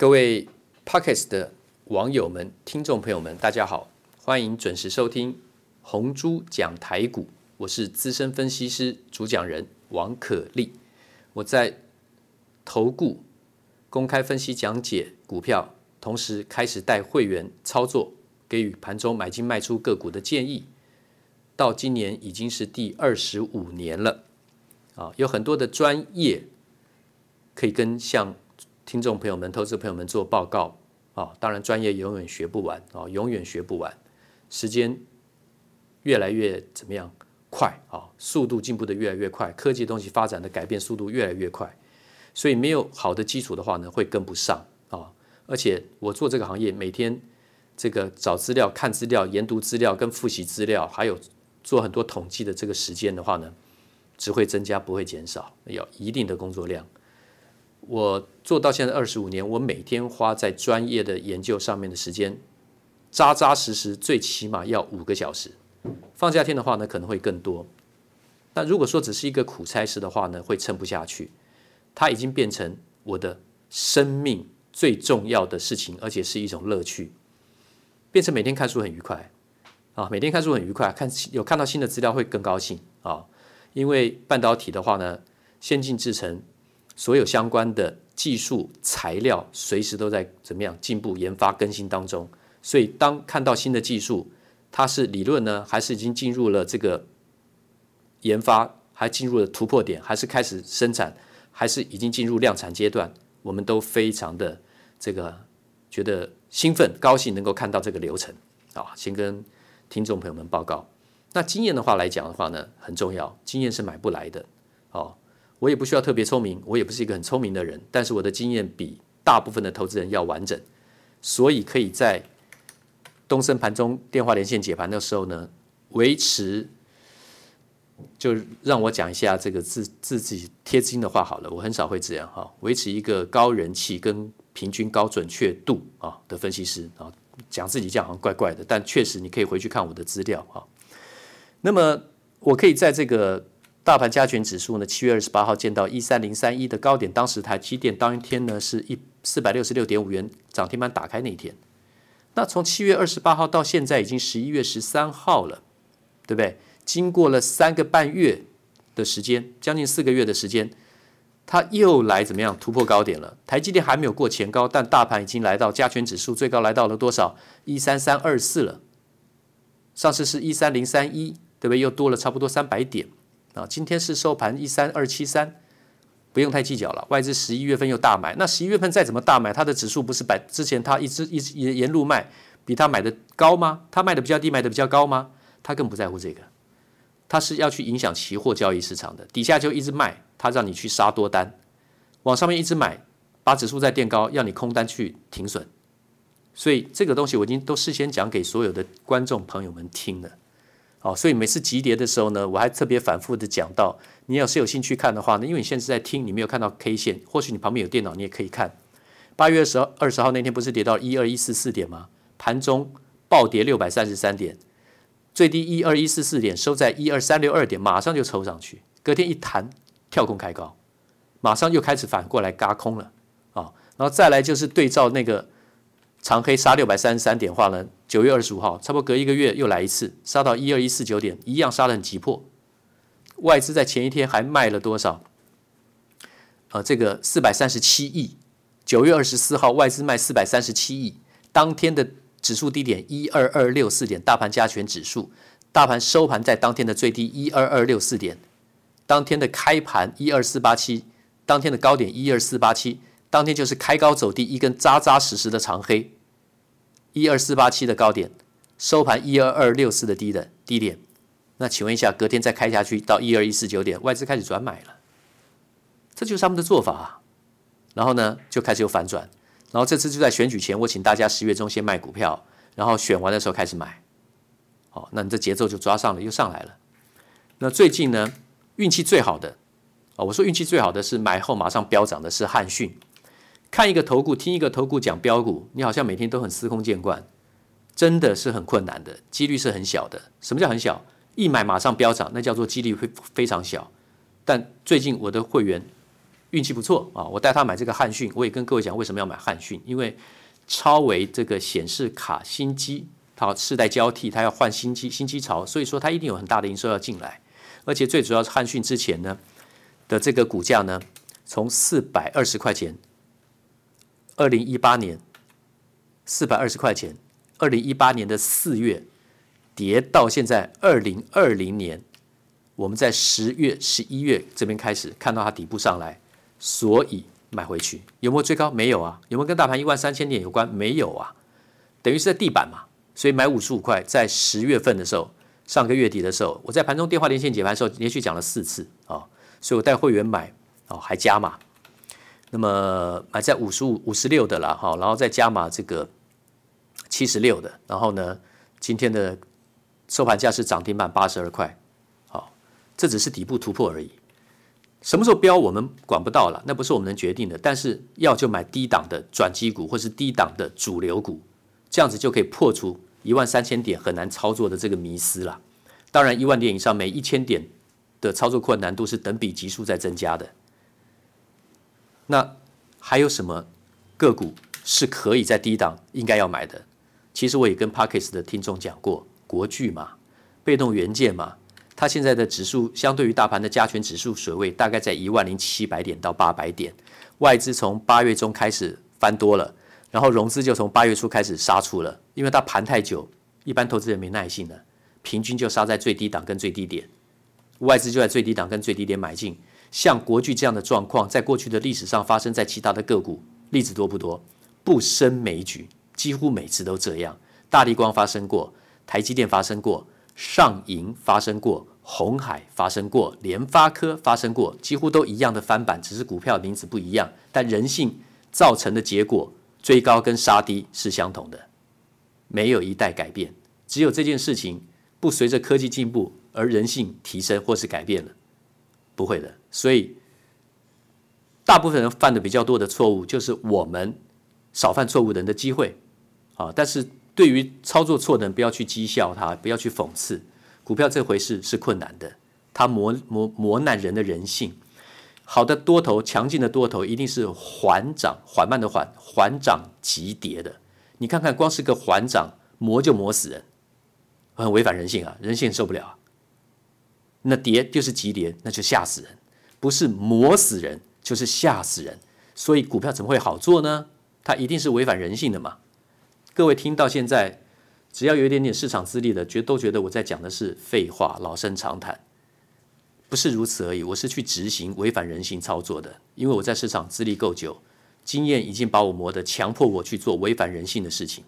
各位 Podcast 的网友们、听众朋友们，大家好，欢迎准时收听红猪讲台股，我是资深分析师主讲人王可立。我在投顾公开分析讲解股票，同时开始带会员操作，给予盘中买进卖出个股的建议。到今年已经是第二十五年了，啊，有很多的专业可以跟像。听众朋友们、投资朋友们做报告啊！当然，专业永远学不完啊，永远学不完。时间越来越怎么样快啊？速度进步的越来越快，科技东西发展的改变速度越来越快，所以没有好的基础的话呢，会跟不上啊！而且我做这个行业，每天这个找资料、看资料、研读资料跟复习资料，还有做很多统计的这个时间的话呢，只会增加不会减少，有一定的工作量。我做到现在二十五年，我每天花在专业的研究上面的时间，扎扎实实，最起码要五个小时。放假天的话呢，可能会更多。但如果说只是一个苦差事的话呢，会撑不下去。它已经变成我的生命最重要的事情，而且是一种乐趣。变成每天看书很愉快啊，每天看书很愉快，看有看到新的资料会更高兴啊。因为半导体的话呢，先进制程。所有相关的技术材料随时都在怎么样进步、研发、更新当中。所以，当看到新的技术，它是理论呢，还是已经进入了这个研发，还进入了突破点，还是开始生产，还是已经进入量产阶段，我们都非常的这个觉得兴奋、高兴，能够看到这个流程啊。先跟听众朋友们报告，那经验的话来讲的话呢，很重要，经验是买不来的哦。我也不需要特别聪明，我也不是一个很聪明的人，但是我的经验比大部分的投资人要完整，所以可以在东升盘中电话连线解盘的时候呢，维持，就让我讲一下这个自自己贴金的话好了，我很少会这样哈，维持一个高人气跟平均高准确度啊的分析师啊，讲自己这样好像怪怪的，但确实你可以回去看我的资料啊，那么我可以在这个。大盘加权指数呢，七月二十八号见到一三零三一的高点，当时台积电当天呢是一四百六十六点五元涨停板打开那一天。那从七月二十八号到现在已经十一月十三号了，对不对？经过了三个半月的时间，将近四个月的时间，它又来怎么样突破高点了？台积电还没有过前高，但大盘已经来到加权指数最高来到了多少？一三三二四了。上次是一三零三一，对不对？又多了差不多三百点。啊，今天是收盘一三二七三，不用太计较了。外资十一月份又大买，那十一月份再怎么大买，它的指数不是百之前它一直一直沿沿路卖，比它买的高吗？它卖的比较低，买的比较高吗？它更不在乎这个，它是要去影响期货交易市场的。底下就一直卖，它让你去杀多单；往上面一直买，把指数再垫高，要你空单去停损。所以这个东西我已经都事先讲给所有的观众朋友们听了。哦，所以每次急跌的时候呢，我还特别反复的讲到，你要是有兴趣看的话呢，因为你现在在听，你没有看到 K 线，或许你旁边有电脑，你也可以看。八月二十号二十号那天不是跌到一二一四四点吗？盘中暴跌六百三十三点，最低一二一四四点，收在一二三六二点，马上就抽上去，隔天一弹跳空开高，马上又开始反过来轧空了啊，然后再来就是对照那个。长黑杀六百三十三点，话呢，九月二十五号，差不多隔一个月又来一次，杀到一二一四九点，一样杀得很急迫。外资在前一天还卖了多少？呃，这个四百三十七亿。九月二十四号，外资卖四百三十七亿，当天的指数低点一二二六四点，大盘加权指数，大盘收盘在当天的最低一二二六四点，当天的开盘一二四八七，当天的高点一二四八七。当天就是开高走低，一根扎扎实实的长黑，一二四八七的高点，收盘一二二六四的低的低点。那请问一下，隔天再开下去到一二一四九点，外资开始转买了，这就是他们的做法啊。然后呢，就开始有反转。然后这次就在选举前，我请大家十月中先卖股票，然后选完的时候开始买。好，那你这节奏就抓上了，又上来了。那最近呢，运气最好的啊，我说运气最好的是买后马上飙涨的是汉讯。看一个投顾，听一个投顾讲标股，你好像每天都很司空见惯，真的是很困难的，几率是很小的。什么叫很小？一买马上飙涨，那叫做几率会非常小。但最近我的会员运气不错啊，我带他买这个汉讯，我也跟各位讲为什么要买汉讯，因为超微这个显示卡新机，它世代交替，它要换新机新机潮，所以说它一定有很大的营收要进来，而且最主要是汉讯之前呢的这个股价呢，从四百二十块钱，二零一八年四百二十块钱，二零一八年的四月跌到现在二零二零年，我们在十月十一月这边开始看到它底部上来，所以。买回去有没有追高？没有啊。有没有跟大盘一万三千点有关？没有啊。等于是在地板嘛。所以买五十五块，在十月份的时候，上个月底的时候，我在盘中电话连线解盘的时候，连续讲了四次啊、所以我带会员买哦，还加码。那么买在五十五、五十六的了哈，然后再加码这个七十六的。然后呢，今天的收盘价是涨停板八十二块。好、这只是底部突破而已。什么时候飙我们管不到了，那不是我们能决定的。但是要就买低档的转机股，或是低档的主流股，这样子就可以破除一万三千点很难操作的这个迷思了。当然，一万点以上，每一千点的操作困难度是等比级数在增加的。那还有什么个股是可以在低档应该要买的？其实我也跟 Parkes 的听众讲过，国巨嘛，被动元件嘛。它现在的指数相对于大盘的加权指数水位大概在一万零七百点到八百点，外资从八月中开始翻多了，然后融资就从八月初开始杀出了，因为它盘太久，一般投资人没耐性了，平均就杀在最低档跟最低点，外资就在最低档跟最低点买进。像国巨这样的状况，在过去的历史上发生在其他的个股例子多不多？不胜枚举，几乎每次都这样。大立光发生过，台积电发生过。上银发生过，鸿海发生过，联发科发生过，几乎都一样的翻版，只是股票名字不一样，但人性造成的结果，追高跟杀低是相同的，没有一代改变，只有这件事情不随着科技进步而人性提升或是改变了，不会的。所以，大部分人犯的比较多的错误，就是我们少犯错误的人的机会啊，但是。对于操作错的人，不要去讥笑他，不要去讽刺。股票这回事是困难的，它磨磨磨难人的人性。好的多头，强劲的多头，一定是缓涨，缓慢的缓，缓涨急跌的。你看看，光是个缓涨，磨就磨死人，很违反人性啊，人性受不了啊。那跌就是急跌，那就吓死人，不是磨死人，就是吓死人。所以股票怎么会好做呢？它一定是违反人性的嘛。各位听到现在，只要有一点点市场资历的，觉都觉得我在讲的是废话，老生常谈，不是如此而已。我是去执行违反人性操作的，因为我在市场资历够久，经验已经把我磨得强迫我去做违反人性的事情。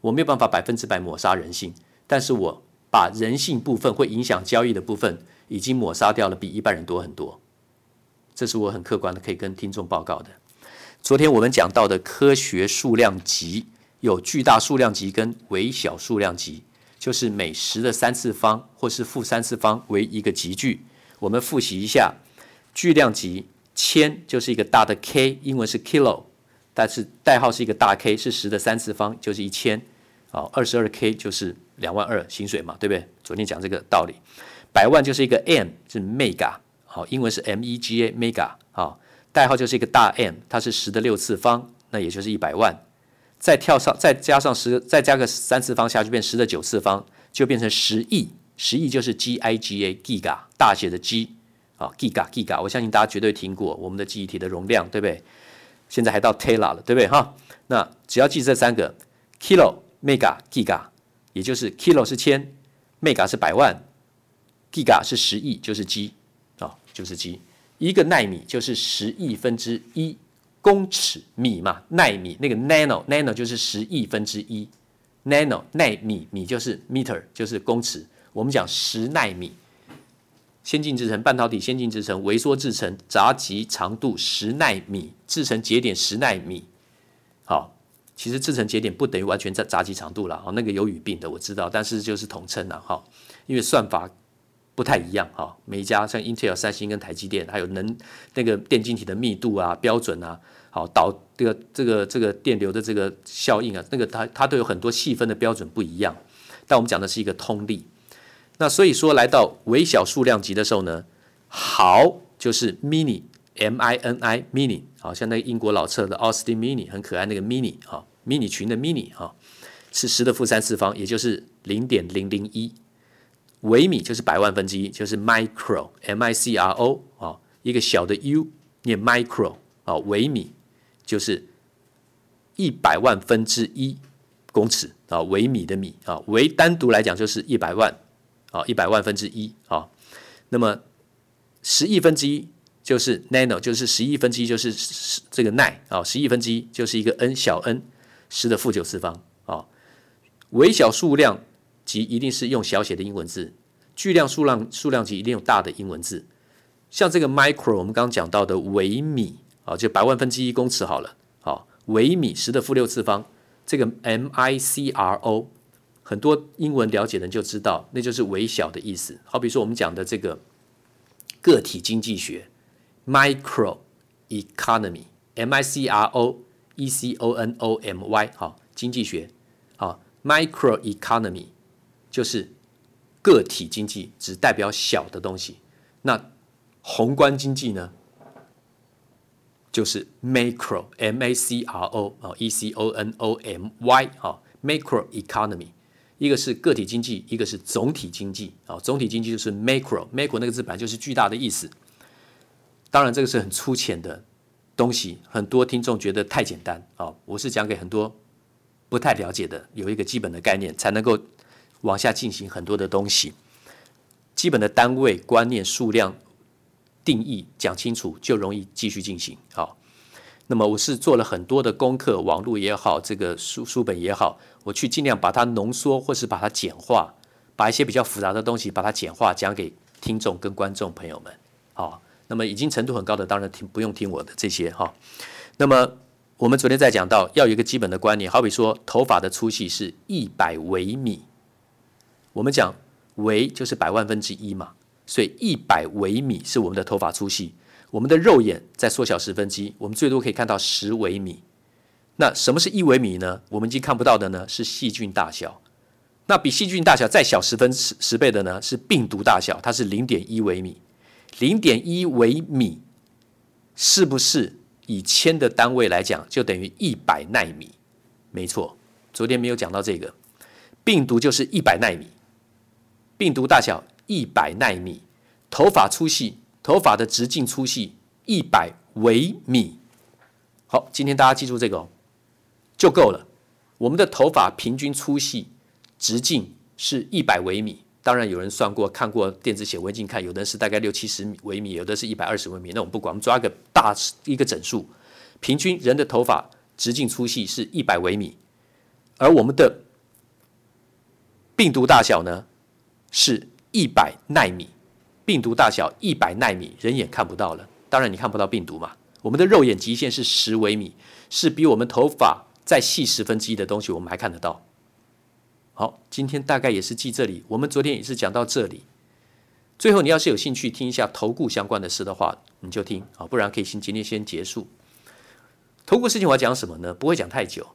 我没有办法百分之百抹杀人性，但是我把人性部分会影响交易的部分已经抹杀掉了，比一般人多很多。这是我很客观的可以跟听众报告的。昨天我们讲到的科学数量级。有巨大数量级跟微小数量级，就是每十的三次方或是负三次方为一个级距。我们复习一下，巨量级千就是一个大的 K，英文是 kilo，但是代号是一个大 K，是十的三次方，就是一千。好，二十二 K 就是两万二薪水嘛，对不对？昨天讲这个道理。百万就是一个 M，是 mega，好，英文是 M E G A，mega，好，代号就是一个大 M，它是十的六次方，那也就是一百万。再跳上，再加上十，再加个三次方下去，变十的九次方，就变成十亿。十亿就是 G I G A，Giga 大写的 G 啊，Giga Giga，我相信大家绝对听过我们的记忆体的容量，对不对？现在还到 Tera 了，对不对？哈，那只要记这三个：Kilo、Mega、Giga，也就是 Kilo 是千，Mega 是百万，Giga 是十亿，就是 G 啊，就是 G。一个奈米就是十亿分之一。公尺米嘛，奈米那个 nano nano 就是十亿分之一，nano 奈米米就是 meter 就是公尺。我们讲十奈米，先进制程半导体先进制程微缩制程杂极长度十奈米，制程节点十奈米。好，其实制程节点不等于完全在杂极长度了，哦，那个有语病的我知道，但是就是统称了哈，因为算法。不太一样哈，每一家像 Intel、三星跟台积电，还有能那个电晶体的密度啊、标准啊，好导这个这个这个电流的这个效应啊，那个它它都有很多细分的标准不一样。但我们讲的是一个通例。那所以说来到微小数量级的时候呢，毫就是 mini M I N I mini，好像那个英国老车的奥斯汀 mini 很可爱，那个 mini 啊，mini 群的 mini 啊，是十的负三次方，也就是零点零零一微米，就是百万分之一，就是 micro M I C R O 啊，一个小的 u 念 micro 啊，微米就是一百万分之一公尺啊，微米的米啊，微单独来讲就是一百万啊，一百万分之一啊，那么十亿分之一。就是 nano，就是十亿分之一，就是十这个奈啊，十亿分之一就是一个 n 小 n，十的负九次方啊。微小数量级一定是用小写的英文字，巨量数量数量级一定用大的英文字。像这个 micro，我们刚刚讲到的微米啊，就百万分之一公尺好了，好，微米十的负六次方，这个 m i c r o，很多英文了解的人就知道，那就是微小的意思。好比说我们讲的这个个体经济学。Micro economy，M I C R O E C O N O M Y，好，经济学，好，Micro economy 就是个体经济，只代表小的东西。那宏观经济呢，就是 Macro，M A C R O 啊，E C O N O M Y，啊，Macro economy，一个是个体经济，一个是总体经济，啊，总体经济就是 Macro，Macro 那个字本来就是巨大的意思。当然，这个是很粗浅的东西，很多听众觉得太简单啊。我是讲给很多不太了解的，有一个基本的概念，才能够往下进行很多的东西。基本的单位、观念、数量、定义讲清楚，就容易继续进行。好，那么我是做了很多的功课，网络也好，这个书书本也好，我去尽量把它浓缩，或是把它简化，把一些比较复杂的东西把它简化，讲给听众跟观众朋友们。好。那么已经程度很高的，当然听不用听我的这些哈。那么我们昨天在讲到要有一个基本的观念，好比说头发的粗细是一百微米，我们讲微就是百万分之一嘛，所以一百微米是我们的头发粗细。我们的肉眼在缩小十分之一，我们最多可以看到十微米。那什么是一微米呢？我们已经看不到的呢是细菌大小。那比细菌大小再小十分十十倍的呢是病毒大小，它是零点一微米。零点一微米，是不是以千的单位来讲，就等于一百纳米？没错，昨天没有讲到这个。病毒就是一百纳米，病毒大小一百纳米，头发粗细，头发的直径粗细一百微米。好，今天大家记住这个哦，就够了。我们的头发平均粗细直径是一百微米。当然有人算过，看过电子显微镜看，有的是大概六七十微米，有的是一百二十微米。那我们不管，我们抓个大一个整数，平均人的头发直径粗细是一百微米，而我们的病毒大小呢是一百纳米。病毒大小一百纳米，人眼看不到了。当然你看不到病毒嘛。我们的肉眼极限是十微米，是比我们头发再细十分之一的东西，我们还看得到。好，今天大概也是记这里。我们昨天也是讲到这里。最后，你要是有兴趣听一下投顾相关的事的话，你就听啊，不然可以先今天先结束。投顾事情我要讲什么呢？不会讲太久。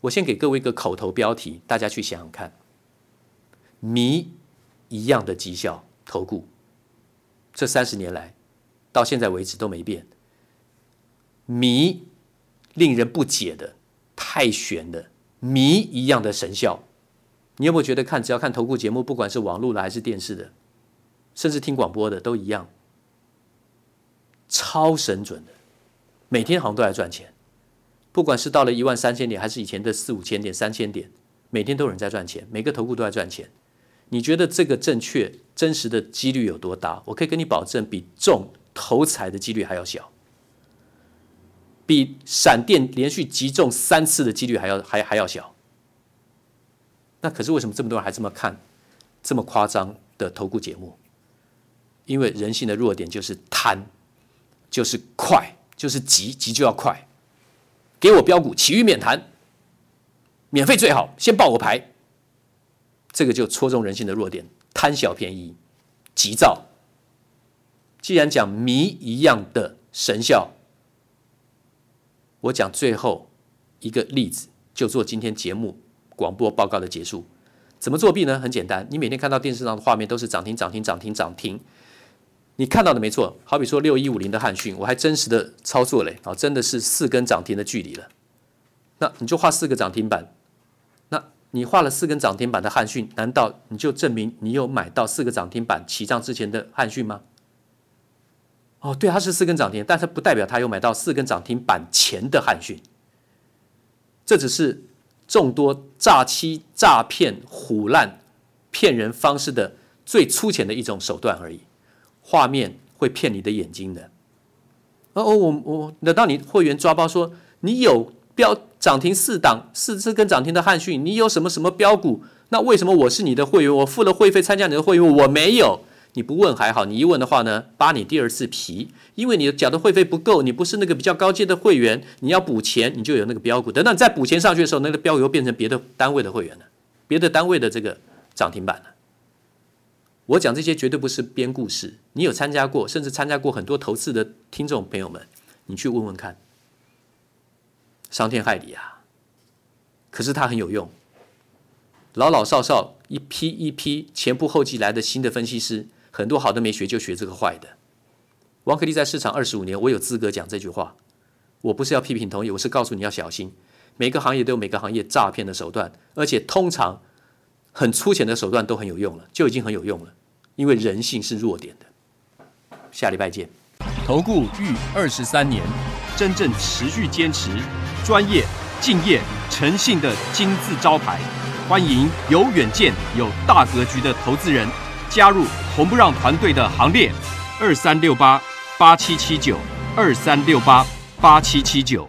我先给各位一个口头标题，大家去想想看。谜一样的绩效，投顾这三十年来到现在为止都没变。谜令人不解的、太玄的谜一样的神效。你有没有觉得看只要看投顾节目，不管是网络的还是电视的，甚至听广播的都一样，超神准的，每天好像都在赚钱。不管是到了一万三千点，还是以前的四五千点、三千点，每天都有人在赚钱，每个投顾都在赚钱。你觉得这个正确、真实的几率有多大？我可以跟你保证，比中头彩的几率还要小，比闪电连续击中三次的几率还要还还要小。那可是为什么这么多人还这么看这么夸张的投顾节目？因为人性的弱点就是贪，就是快，就是急，急就要快。给我标股，其余免谈，免费最好，先报我牌。这个就戳中人性的弱点，贪小便宜，急躁。既然讲谜一样的神效，我讲最后一个例子，就做今天节目。广播报告的结束，怎么作弊呢？很简单，你每天看到电视上的画面都是涨停、涨停、涨停、涨停，你看到的没错，好比说六一五零的汉讯，我还真实的操作嘞，啊，真的是四根涨停的距离了。那你就画四个涨停板，那你画了四根涨停板的汉讯，难道你就证明你有买到四个涨停板起涨之前的汉讯吗？哦，对，它是四根涨停，但是不代表它有买到四根涨停板前的汉讯。这只是众多诈欺、诈骗、唬烂、骗人方式的最粗浅的一种手段而已。画面会骗你的眼睛的。哦，我我等到你会员抓包说你有标涨停四档四次跟涨停的汉讯，你有什么什么标股？那为什么我是你的会员？我付了会费参加你的会员，我没有。你不问还好，你一问的话呢，扒你第二次皮，因为你缴的会费不够，你不是那个比较高阶的会员，你要补钱，你就有那个标股。等到你再补钱上去的时候，那个标股又变成别的单位的会员了，别的单位的这个涨停板了。我讲这些绝对不是编故事，你有参加过，甚至参加过很多投资的听众朋友们，你去问问看，伤天害理啊！可是它很有用，老老少少一批一批前仆后继来的新的分析师。很多好的没学就学这个坏的。王可立在市场二十五年，我有资格讲这句话。我不是要批评同业，我是告诉你要小心。每个行业都有每个行业诈骗的手段，而且通常很粗浅的手段都很有用了，就已经很有用了。因为人性是弱点的。下礼拜见。投顾逾二十三年，真正持续坚持、专业、敬业、诚信的金字招牌。欢迎有远见、有大格局的投资人。加入红不让团队的行列，二三六八八七七九，二三六八八七七九。